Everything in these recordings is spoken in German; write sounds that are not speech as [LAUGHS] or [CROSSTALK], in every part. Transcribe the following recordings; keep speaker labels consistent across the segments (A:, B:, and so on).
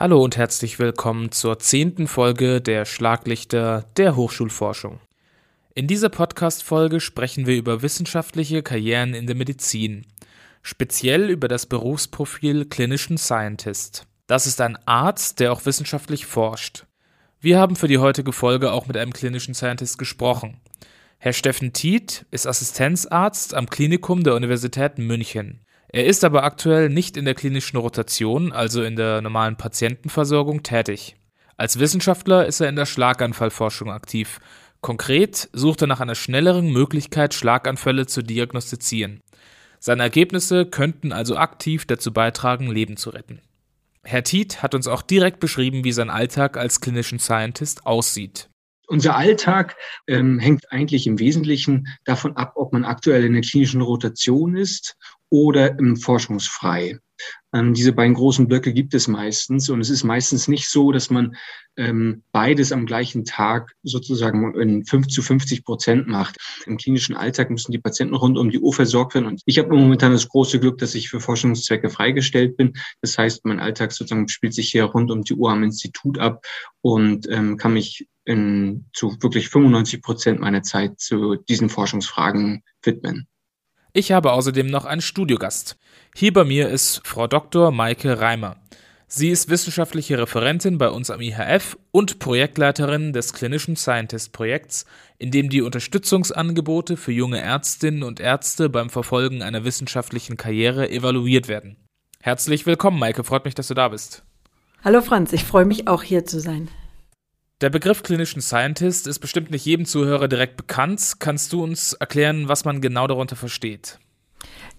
A: Hallo und herzlich willkommen zur zehnten Folge der Schlaglichter der Hochschulforschung. In dieser Podcast-Folge sprechen wir über wissenschaftliche Karrieren in der Medizin, speziell über das Berufsprofil Clinician Scientist. Das ist ein Arzt, der auch wissenschaftlich forscht. Wir haben für die heutige Folge auch mit einem Clinician Scientist gesprochen. Herr Steffen Tiet ist Assistenzarzt am Klinikum der Universität München. Er ist aber aktuell nicht in der klinischen Rotation, also in der normalen Patientenversorgung, tätig. Als Wissenschaftler ist er in der Schlaganfallforschung aktiv. Konkret sucht er nach einer schnelleren Möglichkeit, Schlaganfälle zu diagnostizieren. Seine Ergebnisse könnten also aktiv dazu beitragen, Leben zu retten. Herr Tiet hat uns auch direkt beschrieben, wie sein Alltag als Clinician Scientist aussieht.
B: Unser Alltag ähm, hängt eigentlich im Wesentlichen davon ab, ob man aktuell in der klinischen Rotation ist oder im Forschungsfrei. Ähm, diese beiden großen Blöcke gibt es meistens und es ist meistens nicht so, dass man ähm, beides am gleichen Tag sozusagen in 5 zu 50 Prozent macht. Im klinischen Alltag müssen die Patienten rund um die Uhr versorgt werden und ich habe momentan das große Glück, dass ich für Forschungszwecke freigestellt bin. Das heißt, mein Alltag sozusagen spielt sich hier rund um die Uhr am Institut ab und ähm, kann mich in, zu wirklich 95 Prozent meiner Zeit zu diesen Forschungsfragen widmen.
A: Ich habe außerdem noch einen Studiogast. Hier bei mir ist Frau Dr. Maike Reimer. Sie ist wissenschaftliche Referentin bei uns am IHF und Projektleiterin des Clinician Scientist Projekts, in dem die Unterstützungsangebote für junge Ärztinnen und Ärzte beim Verfolgen einer wissenschaftlichen Karriere evaluiert werden. Herzlich willkommen, Maike. Freut mich, dass du da bist.
C: Hallo Franz, ich freue mich auch hier zu sein.
A: Der Begriff Clinician Scientist ist bestimmt nicht jedem Zuhörer direkt bekannt. Kannst du uns erklären, was man genau darunter versteht?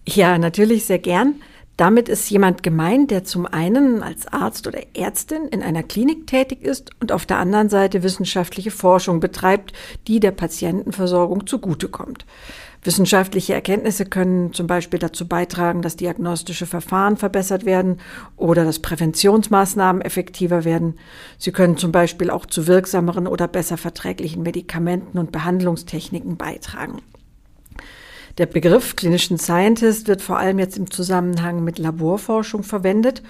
C: Ja, natürlich sehr gern. Damit ist jemand gemeint, der zum einen als Arzt oder Ärztin in einer Klinik tätig ist und auf der anderen Seite wissenschaftliche Forschung betreibt, die der Patientenversorgung zugutekommt. Wissenschaftliche Erkenntnisse können zum Beispiel dazu beitragen, dass diagnostische Verfahren verbessert werden oder dass Präventionsmaßnahmen effektiver werden. Sie können zum Beispiel auch zu wirksameren oder besser verträglichen Medikamenten und Behandlungstechniken beitragen. Der Begriff Clinician Scientist wird vor allem jetzt im Zusammenhang mit Laborforschung verwendet.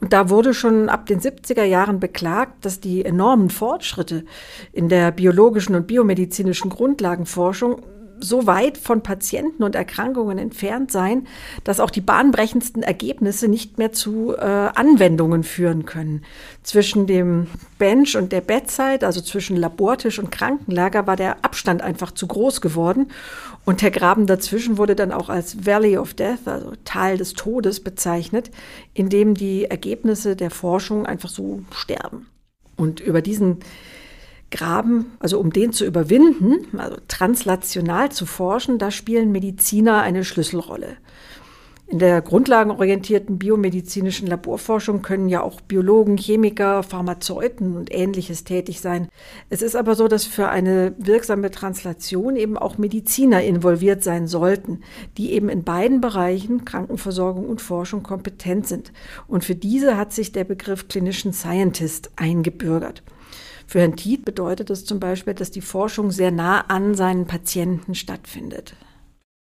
C: Und da wurde schon ab den 70er Jahren beklagt, dass die enormen Fortschritte in der biologischen und biomedizinischen Grundlagenforschung so weit von Patienten und Erkrankungen entfernt sein, dass auch die bahnbrechendsten Ergebnisse nicht mehr zu äh, Anwendungen führen können. Zwischen dem Bench und der Bedside, also zwischen Labortisch und Krankenlager, war der Abstand einfach zu groß geworden. Und der Graben dazwischen wurde dann auch als Valley of Death, also Tal des Todes, bezeichnet, in dem die Ergebnisse der Forschung einfach so sterben. Und über diesen Graben, also um den zu überwinden, also translational zu forschen, da spielen Mediziner eine Schlüsselrolle. In der grundlagenorientierten biomedizinischen Laborforschung können ja auch Biologen, Chemiker, Pharmazeuten und ähnliches tätig sein. Es ist aber so, dass für eine wirksame Translation eben auch Mediziner involviert sein sollten, die eben in beiden Bereichen Krankenversorgung und Forschung kompetent sind. Und für diese hat sich der Begriff Clinician Scientist eingebürgert. Für Herrn Tiet bedeutet das zum Beispiel, dass die Forschung sehr nah an seinen Patienten stattfindet.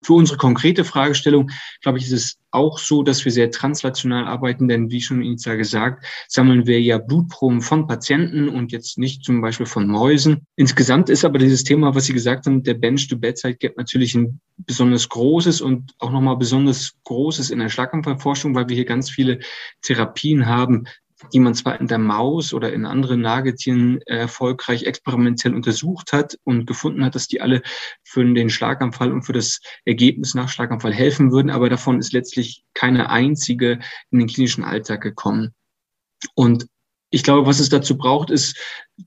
B: Für unsere konkrete Fragestellung, glaube ich, ist es auch so, dass wir sehr translational arbeiten, denn wie schon initial gesagt, sammeln wir ja Blutproben von Patienten und jetzt nicht zum Beispiel von Mäusen. Insgesamt ist aber dieses Thema, was Sie gesagt haben, der Bench-to-Bedside-Gap natürlich ein besonders großes und auch nochmal besonders großes in der Schlaganfallforschung, weil wir hier ganz viele Therapien haben, die man zwar in der Maus oder in anderen Nagetieren erfolgreich experimentell untersucht hat und gefunden hat, dass die alle für den Schlaganfall und für das Ergebnis nach Schlaganfall helfen würden, aber davon ist letztlich keine einzige in den klinischen Alltag gekommen. Und ich glaube, was es dazu braucht, ist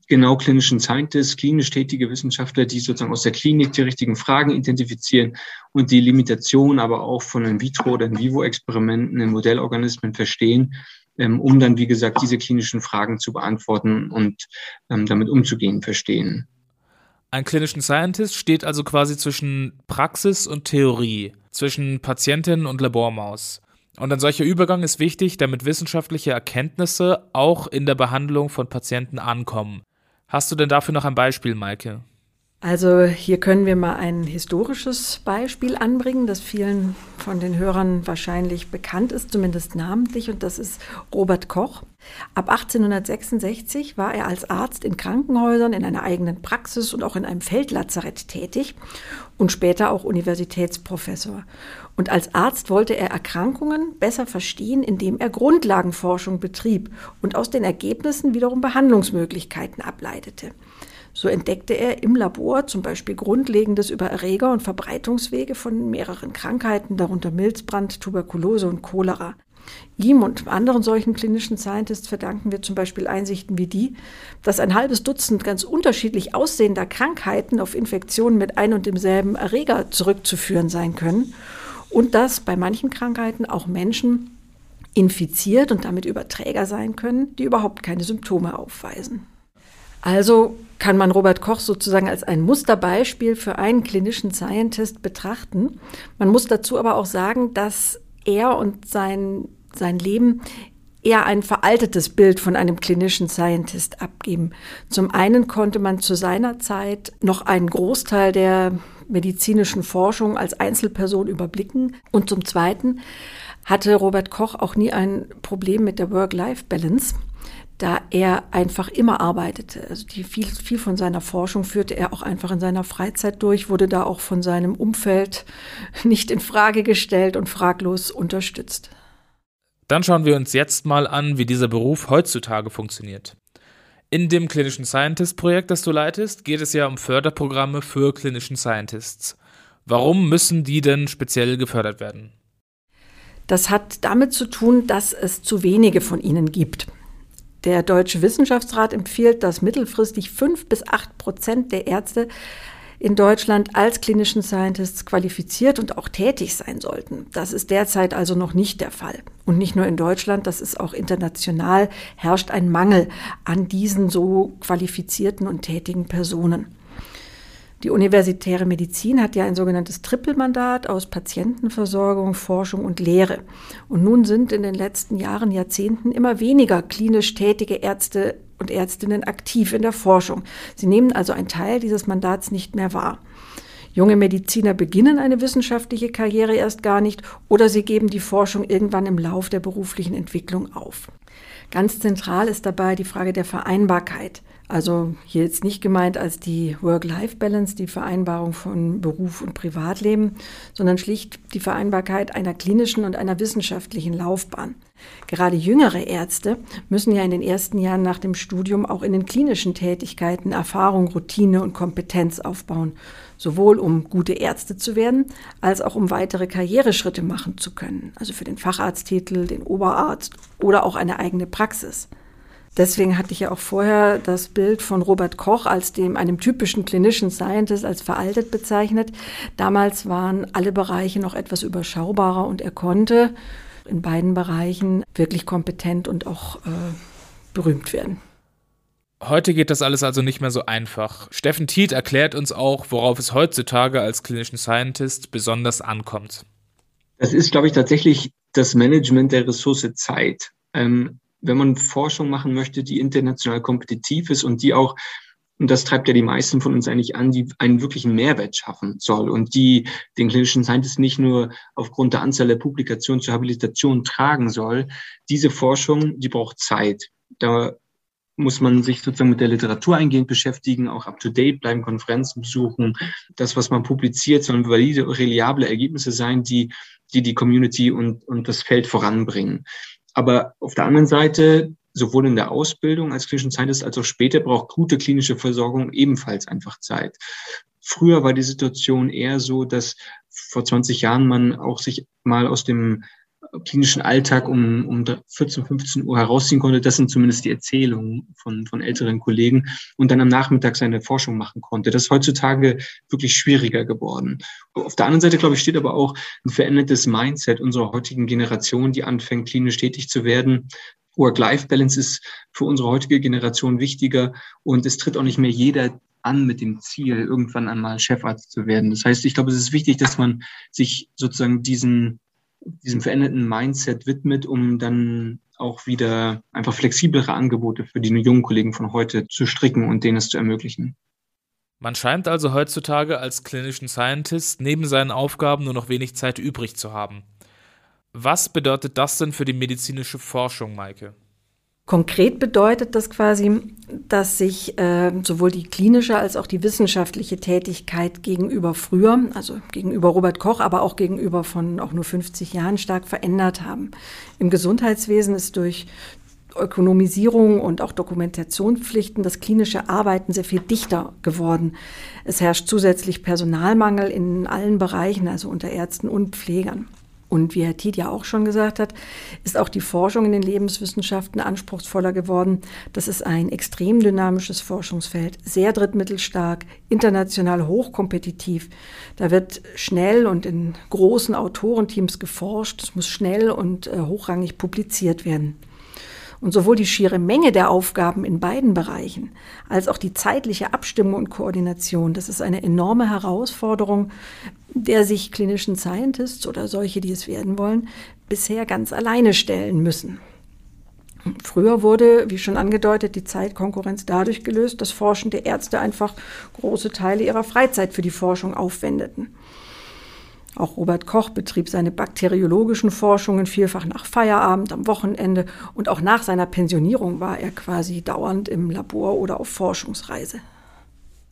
B: genau klinischen Scientists, klinisch tätige Wissenschaftler, die sozusagen aus der Klinik die richtigen Fragen identifizieren und die Limitation aber auch von In-vitro- oder In-vivo-Experimenten in Modellorganismen verstehen um dann, wie gesagt, diese klinischen Fragen zu beantworten und ähm, damit umzugehen, verstehen.
A: Ein Clinician Scientist steht also quasi zwischen Praxis und Theorie, zwischen Patientin und Labormaus. Und ein solcher Übergang ist wichtig, damit wissenschaftliche Erkenntnisse auch in der Behandlung von Patienten ankommen. Hast du denn dafür noch ein Beispiel, Maike?
C: Also hier können wir mal ein historisches Beispiel anbringen, das vielen von den Hörern wahrscheinlich bekannt ist, zumindest namentlich, und das ist Robert Koch. Ab 1866 war er als Arzt in Krankenhäusern, in einer eigenen Praxis und auch in einem Feldlazarett tätig und später auch Universitätsprofessor. Und als Arzt wollte er Erkrankungen besser verstehen, indem er Grundlagenforschung betrieb und aus den Ergebnissen wiederum Behandlungsmöglichkeiten ableitete. So entdeckte er im Labor zum Beispiel Grundlegendes über Erreger und Verbreitungswege von mehreren Krankheiten, darunter Milzbrand, Tuberkulose und Cholera. Ihm und anderen solchen klinischen Scientists verdanken wir zum Beispiel Einsichten wie die, dass ein halbes Dutzend ganz unterschiedlich aussehender Krankheiten auf Infektionen mit ein und demselben Erreger zurückzuführen sein können und dass bei manchen Krankheiten auch Menschen infiziert und damit Überträger sein können, die überhaupt keine Symptome aufweisen. Also kann man Robert Koch sozusagen als ein Musterbeispiel für einen klinischen Scientist betrachten. Man muss dazu aber auch sagen, dass er und sein, sein Leben eher ein veraltetes Bild von einem klinischen Scientist abgeben. Zum einen konnte man zu seiner Zeit noch einen Großteil der medizinischen Forschung als Einzelperson überblicken und zum zweiten hatte Robert Koch auch nie ein Problem mit der Work-Life-Balance da er einfach immer arbeitete. Also die viel, viel von seiner Forschung führte er auch einfach in seiner Freizeit durch, wurde da auch von seinem Umfeld [LAUGHS] nicht in Frage gestellt und fraglos unterstützt.
A: Dann schauen wir uns jetzt mal an, wie dieser Beruf heutzutage funktioniert. In dem klinischen Scientist-Projekt, das du leitest, geht es ja um Förderprogramme für klinischen Scientists. Warum müssen die denn speziell gefördert werden?
C: Das hat damit zu tun, dass es zu wenige von ihnen gibt. Der Deutsche Wissenschaftsrat empfiehlt, dass mittelfristig fünf bis acht Prozent der Ärzte in Deutschland als klinischen Scientists qualifiziert und auch tätig sein sollten. Das ist derzeit also noch nicht der Fall. Und nicht nur in Deutschland, das ist auch international, herrscht ein Mangel an diesen so qualifizierten und tätigen Personen. Die universitäre Medizin hat ja ein sogenanntes Trippelmandat aus Patientenversorgung, Forschung und Lehre. Und nun sind in den letzten Jahren, Jahrzehnten immer weniger klinisch tätige Ärzte und Ärztinnen aktiv in der Forschung. Sie nehmen also einen Teil dieses Mandats nicht mehr wahr. Junge Mediziner beginnen eine wissenschaftliche Karriere erst gar nicht oder sie geben die Forschung irgendwann im Lauf der beruflichen Entwicklung auf. Ganz zentral ist dabei die Frage der Vereinbarkeit. Also hier jetzt nicht gemeint als die Work-Life-Balance, die Vereinbarung von Beruf und Privatleben, sondern schlicht die Vereinbarkeit einer klinischen und einer wissenschaftlichen Laufbahn. Gerade jüngere Ärzte müssen ja in den ersten Jahren nach dem Studium auch in den klinischen Tätigkeiten Erfahrung, Routine und Kompetenz aufbauen, sowohl um gute Ärzte zu werden, als auch um weitere Karriereschritte machen zu können, also für den Facharzttitel, den Oberarzt oder auch eine eigene Praxis. Deswegen hatte ich ja auch vorher das Bild von Robert Koch als dem, einem typischen klinischen Scientist als veraltet bezeichnet. Damals waren alle Bereiche noch etwas überschaubarer und er konnte in beiden Bereichen wirklich kompetent und auch äh, berühmt werden.
A: Heute geht das alles also nicht mehr so einfach. Steffen Tiet erklärt uns auch, worauf es heutzutage als klinischen Scientist besonders ankommt.
B: Das ist, glaube ich, tatsächlich das Management der Ressource Zeit. Ähm, wenn man Forschung machen möchte, die international kompetitiv ist und die auch, und das treibt ja die meisten von uns eigentlich an, die einen wirklichen Mehrwert schaffen soll und die den klinischen Scientist nicht nur aufgrund der Anzahl der Publikationen zur Habilitation tragen soll. Diese Forschung, die braucht Zeit. Da muss man sich sozusagen mit der Literatur eingehend beschäftigen, auch up-to-date bleiben, Konferenzen besuchen. Das, was man publiziert, sollen valide, reliable Ergebnisse sein, die die, die Community und, und das Feld voranbringen. Aber auf der anderen Seite, sowohl in der Ausbildung als klinischen Scientist als auch später braucht gute klinische Versorgung ebenfalls einfach Zeit. Früher war die Situation eher so, dass vor 20 Jahren man auch sich mal aus dem klinischen Alltag um, um 14, 15 Uhr herausziehen konnte. Das sind zumindest die Erzählungen von, von älteren Kollegen und dann am Nachmittag seine Forschung machen konnte. Das ist heutzutage wirklich schwieriger geworden. Auf der anderen Seite, glaube ich, steht aber auch ein verändertes Mindset unserer heutigen Generation, die anfängt, klinisch tätig zu werden. Work-Life-Balance ist für unsere heutige Generation wichtiger und es tritt auch nicht mehr jeder an mit dem Ziel, irgendwann einmal Chefarzt zu werden. Das heißt, ich glaube, es ist wichtig, dass man sich sozusagen diesen diesem veränderten Mindset widmet, um dann auch wieder einfach flexiblere Angebote für die jungen Kollegen von heute zu stricken und denen es zu ermöglichen.
A: Man scheint also heutzutage als klinischen Scientist neben seinen Aufgaben nur noch wenig Zeit übrig zu haben. Was bedeutet das denn für die medizinische Forschung, Maike?
C: Konkret bedeutet das quasi, dass sich äh, sowohl die klinische als auch die wissenschaftliche Tätigkeit gegenüber früher, also gegenüber Robert Koch, aber auch gegenüber von auch nur 50 Jahren stark verändert haben. Im Gesundheitswesen ist durch Ökonomisierung und auch Dokumentationspflichten das klinische Arbeiten sehr viel dichter geworden. Es herrscht zusätzlich Personalmangel in allen Bereichen, also unter Ärzten und Pflegern. Und wie Herr Tied ja auch schon gesagt hat, ist auch die Forschung in den Lebenswissenschaften anspruchsvoller geworden. Das ist ein extrem dynamisches Forschungsfeld, sehr drittmittelstark, international hochkompetitiv. Da wird schnell und in großen Autorenteams geforscht. Es muss schnell und äh, hochrangig publiziert werden. Und sowohl die schiere Menge der Aufgaben in beiden Bereichen als auch die zeitliche Abstimmung und Koordination, das ist eine enorme Herausforderung, der sich klinischen Scientists oder solche, die es werden wollen, bisher ganz alleine stellen müssen. Früher wurde, wie schon angedeutet, die Zeitkonkurrenz dadurch gelöst, dass forschende Ärzte einfach große Teile ihrer Freizeit für die Forschung aufwendeten. Auch Robert Koch betrieb seine bakteriologischen Forschungen vielfach nach Feierabend, am Wochenende und auch nach seiner Pensionierung war er quasi dauernd im Labor oder auf Forschungsreise.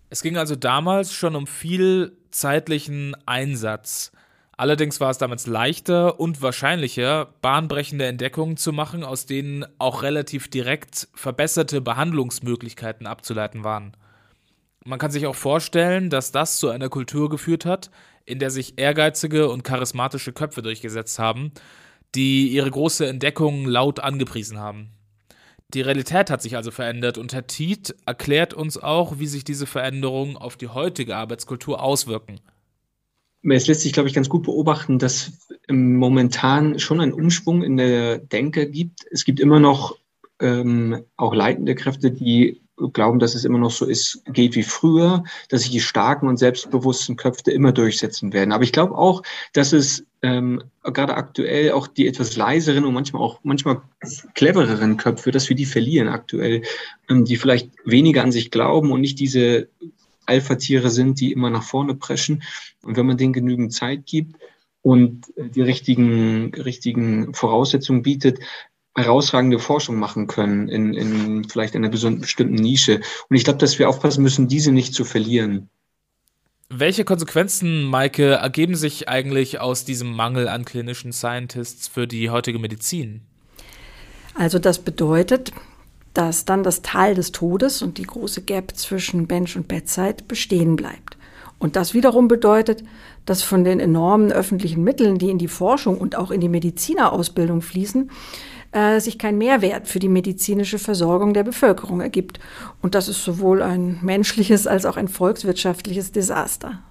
A: Es ging also damals schon um viel zeitlichen Einsatz. Allerdings war es damals leichter und wahrscheinlicher, bahnbrechende Entdeckungen zu machen, aus denen auch relativ direkt verbesserte Behandlungsmöglichkeiten abzuleiten waren. Man kann sich auch vorstellen, dass das zu einer Kultur geführt hat, in der sich ehrgeizige und charismatische Köpfe durchgesetzt haben, die ihre große Entdeckung laut angepriesen haben. Die Realität hat sich also verändert und Herr Tiet erklärt uns auch, wie sich diese Veränderungen auf die heutige Arbeitskultur auswirken.
B: Es lässt sich, glaube ich, ganz gut beobachten, dass momentan schon ein Umschwung in der Denke gibt. Es gibt immer noch ähm, auch leitende Kräfte, die glauben, dass es immer noch so ist, geht wie früher, dass sich die starken und selbstbewussten Köpfe immer durchsetzen werden. Aber ich glaube auch, dass es ähm, gerade aktuell auch die etwas leiseren und manchmal auch manchmal clevereren Köpfe, dass wir die verlieren aktuell, ähm, die vielleicht weniger an sich glauben und nicht diese Alpha-Tiere sind, die immer nach vorne preschen. Und wenn man denen genügend Zeit gibt, und die richtigen, richtigen Voraussetzungen bietet, herausragende Forschung machen können in, in vielleicht einer bestimmten Nische. Und ich glaube, dass wir aufpassen müssen, diese nicht zu verlieren.
A: Welche Konsequenzen, Maike, ergeben sich eigentlich aus diesem Mangel an klinischen Scientists für die heutige Medizin?
C: Also das bedeutet, dass dann das Tal des Todes und die große Gap zwischen Bench und Bedside bestehen bleibt. Und das wiederum bedeutet, dass von den enormen öffentlichen Mitteln, die in die Forschung und auch in die Medizinerausbildung fließen, äh, sich kein Mehrwert für die medizinische Versorgung der Bevölkerung ergibt. Und das ist sowohl ein menschliches als auch ein volkswirtschaftliches Desaster.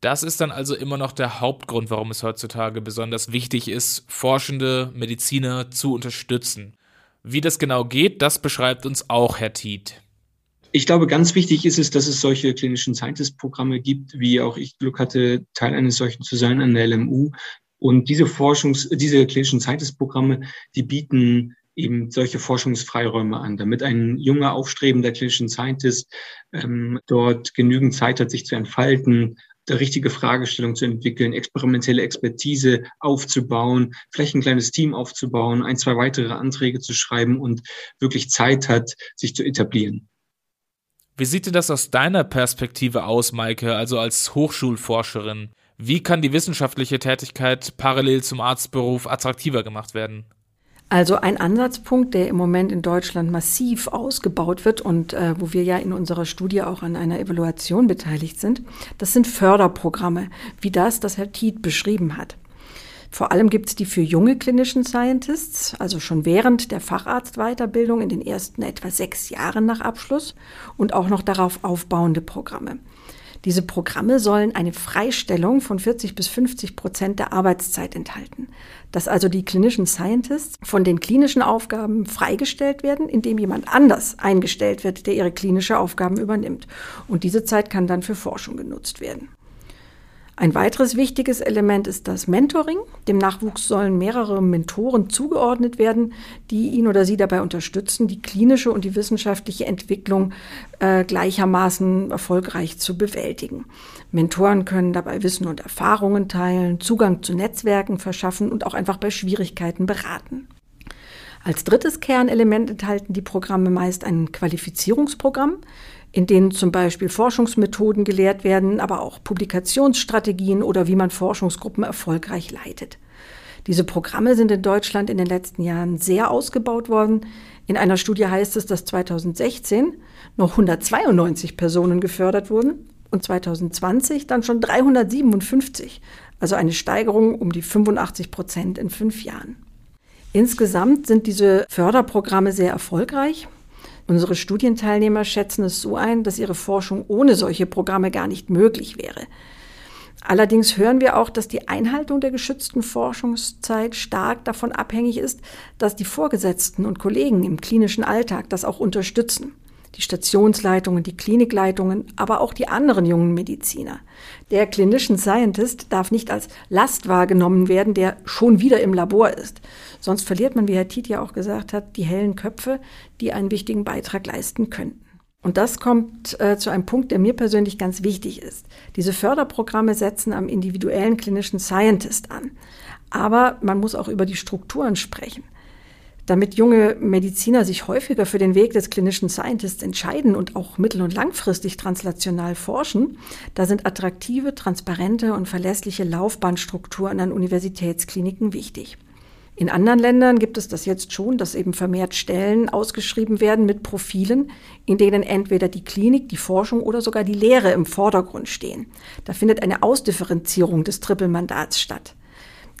A: Das ist dann also immer noch der Hauptgrund, warum es heutzutage besonders wichtig ist, forschende Mediziner zu unterstützen. Wie das genau geht, das beschreibt uns auch Herr Tiet.
B: Ich glaube, ganz wichtig ist es, dass es solche klinischen Scientist-Programme gibt, wie auch ich Glück hatte, Teil eines solchen zu sein an der LMU, und diese Forschungs-, diese klinischen Scientist-Programme, die bieten eben solche Forschungsfreiräume an, damit ein junger, aufstrebender klinischen Scientist ähm, dort genügend Zeit hat, sich zu entfalten, die richtige Fragestellung zu entwickeln, experimentelle Expertise aufzubauen, vielleicht ein kleines Team aufzubauen, ein, zwei weitere Anträge zu schreiben und wirklich Zeit hat, sich zu etablieren.
A: Wie sieht denn das aus deiner Perspektive aus, Maike, also als Hochschulforscherin? Wie kann die wissenschaftliche Tätigkeit parallel zum Arztberuf attraktiver gemacht werden?
C: Also ein Ansatzpunkt, der im Moment in Deutschland massiv ausgebaut wird und äh, wo wir ja in unserer Studie auch an einer Evaluation beteiligt sind, das sind Förderprogramme, wie das, das Herr Tiet beschrieben hat. Vor allem gibt es die für junge klinischen Scientists, also schon während der Facharztweiterbildung in den ersten etwa sechs Jahren nach Abschluss und auch noch darauf aufbauende Programme. Diese Programme sollen eine Freistellung von 40 bis 50 Prozent der Arbeitszeit enthalten. Dass also die klinischen Scientists von den klinischen Aufgaben freigestellt werden, indem jemand anders eingestellt wird, der ihre klinische Aufgaben übernimmt. Und diese Zeit kann dann für Forschung genutzt werden. Ein weiteres wichtiges Element ist das Mentoring. Dem Nachwuchs sollen mehrere Mentoren zugeordnet werden, die ihn oder sie dabei unterstützen, die klinische und die wissenschaftliche Entwicklung äh, gleichermaßen erfolgreich zu bewältigen. Mentoren können dabei Wissen und Erfahrungen teilen, Zugang zu Netzwerken verschaffen und auch einfach bei Schwierigkeiten beraten. Als drittes Kernelement enthalten die Programme meist ein Qualifizierungsprogramm, in denen zum Beispiel Forschungsmethoden gelehrt werden, aber auch Publikationsstrategien oder wie man Forschungsgruppen erfolgreich leitet. Diese Programme sind in Deutschland in den letzten Jahren sehr ausgebaut worden. In einer Studie heißt es, dass 2016 noch 192 Personen gefördert wurden und 2020 dann schon 357, also eine Steigerung um die 85 Prozent in fünf Jahren. Insgesamt sind diese Förderprogramme sehr erfolgreich. Unsere Studienteilnehmer schätzen es so ein, dass ihre Forschung ohne solche Programme gar nicht möglich wäre. Allerdings hören wir auch, dass die Einhaltung der geschützten Forschungszeit stark davon abhängig ist, dass die Vorgesetzten und Kollegen im klinischen Alltag das auch unterstützen die Stationsleitungen, die Klinikleitungen, aber auch die anderen jungen Mediziner. Der Clinician Scientist darf nicht als Last wahrgenommen werden, der schon wieder im Labor ist. Sonst verliert man, wie Herr Tiet ja auch gesagt hat, die hellen Köpfe, die einen wichtigen Beitrag leisten könnten. Und das kommt äh, zu einem Punkt, der mir persönlich ganz wichtig ist. Diese Förderprogramme setzen am individuellen Clinician Scientist an. Aber man muss auch über die Strukturen sprechen. Damit junge Mediziner sich häufiger für den Weg des klinischen Scientists entscheiden und auch mittel- und langfristig translational forschen, da sind attraktive, transparente und verlässliche Laufbahnstrukturen an Universitätskliniken wichtig. In anderen Ländern gibt es das jetzt schon, dass eben vermehrt Stellen ausgeschrieben werden mit Profilen, in denen entweder die Klinik, die Forschung oder sogar die Lehre im Vordergrund stehen. Da findet eine Ausdifferenzierung des Trippelmandats statt.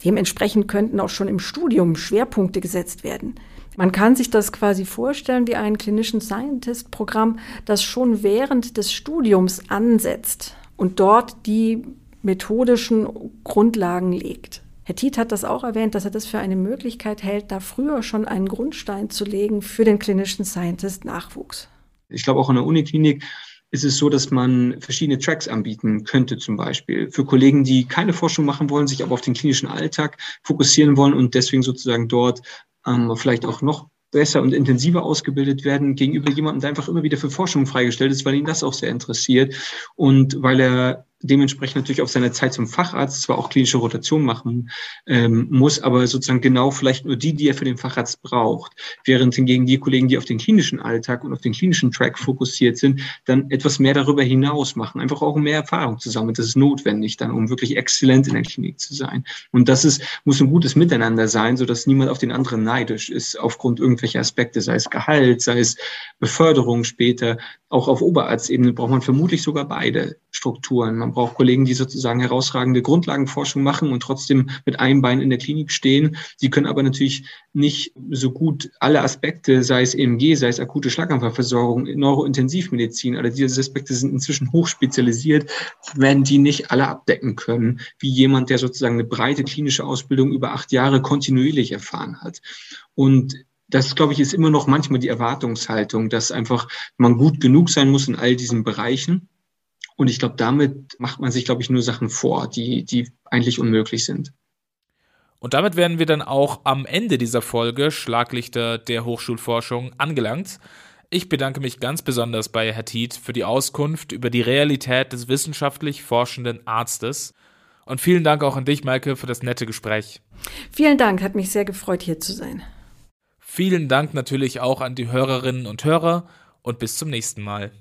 C: Dementsprechend könnten auch schon im Studium Schwerpunkte gesetzt werden. Man kann sich das quasi vorstellen wie ein klinischen Scientist-Programm, das schon während des Studiums ansetzt und dort die methodischen Grundlagen legt. Herr Tiet hat das auch erwähnt, dass er das für eine Möglichkeit hält, da früher schon einen Grundstein zu legen für den klinischen Scientist-Nachwuchs.
B: Ich glaube, auch in der Uniklinik ist es so, dass man verschiedene Tracks anbieten könnte, zum Beispiel? Für Kollegen, die keine Forschung machen wollen, sich aber auf den klinischen Alltag fokussieren wollen und deswegen sozusagen dort ähm, vielleicht auch noch besser und intensiver ausgebildet werden gegenüber jemandem, der einfach immer wieder für Forschung freigestellt ist, weil ihn das auch sehr interessiert und weil er dementsprechend natürlich auf seine Zeit zum Facharzt zwar auch klinische Rotation machen ähm, muss, aber sozusagen genau vielleicht nur die, die er für den Facharzt braucht. Während hingegen die Kollegen, die auf den klinischen Alltag und auf den klinischen Track fokussiert sind, dann etwas mehr darüber hinaus machen, einfach auch mehr Erfahrung zu sammeln. Das ist notwendig dann, um wirklich exzellent in der Klinik zu sein. Und das ist, muss ein gutes Miteinander sein, sodass niemand auf den anderen neidisch ist aufgrund irgendwelcher Aspekte, sei es Gehalt, sei es Beförderung später. Auch auf Oberarztebene braucht man vermutlich sogar beide Strukturen. Man braucht Kollegen, die sozusagen herausragende Grundlagenforschung machen und trotzdem mit einem Bein in der Klinik stehen. Sie können aber natürlich nicht so gut alle Aspekte, sei es EMG, sei es akute Schlaganfallversorgung, Neurointensivmedizin, alle diese Aspekte sind inzwischen hochspezialisiert, werden die nicht alle abdecken können, wie jemand, der sozusagen eine breite klinische Ausbildung über acht Jahre kontinuierlich erfahren hat. Und das, glaube ich, ist immer noch manchmal die Erwartungshaltung, dass einfach man gut genug sein muss in all diesen Bereichen. Und ich glaube, damit macht man sich, glaube ich, nur Sachen vor, die, die eigentlich unmöglich sind.
A: Und damit werden wir dann auch am Ende dieser Folge Schlaglichter der Hochschulforschung angelangt. Ich bedanke mich ganz besonders bei Herr Tiet für die Auskunft über die Realität des wissenschaftlich forschenden Arztes. Und vielen Dank auch an dich, Maike, für das nette Gespräch.
C: Vielen Dank, hat mich sehr gefreut, hier zu sein.
A: Vielen Dank natürlich auch an die Hörerinnen und Hörer und bis zum nächsten Mal.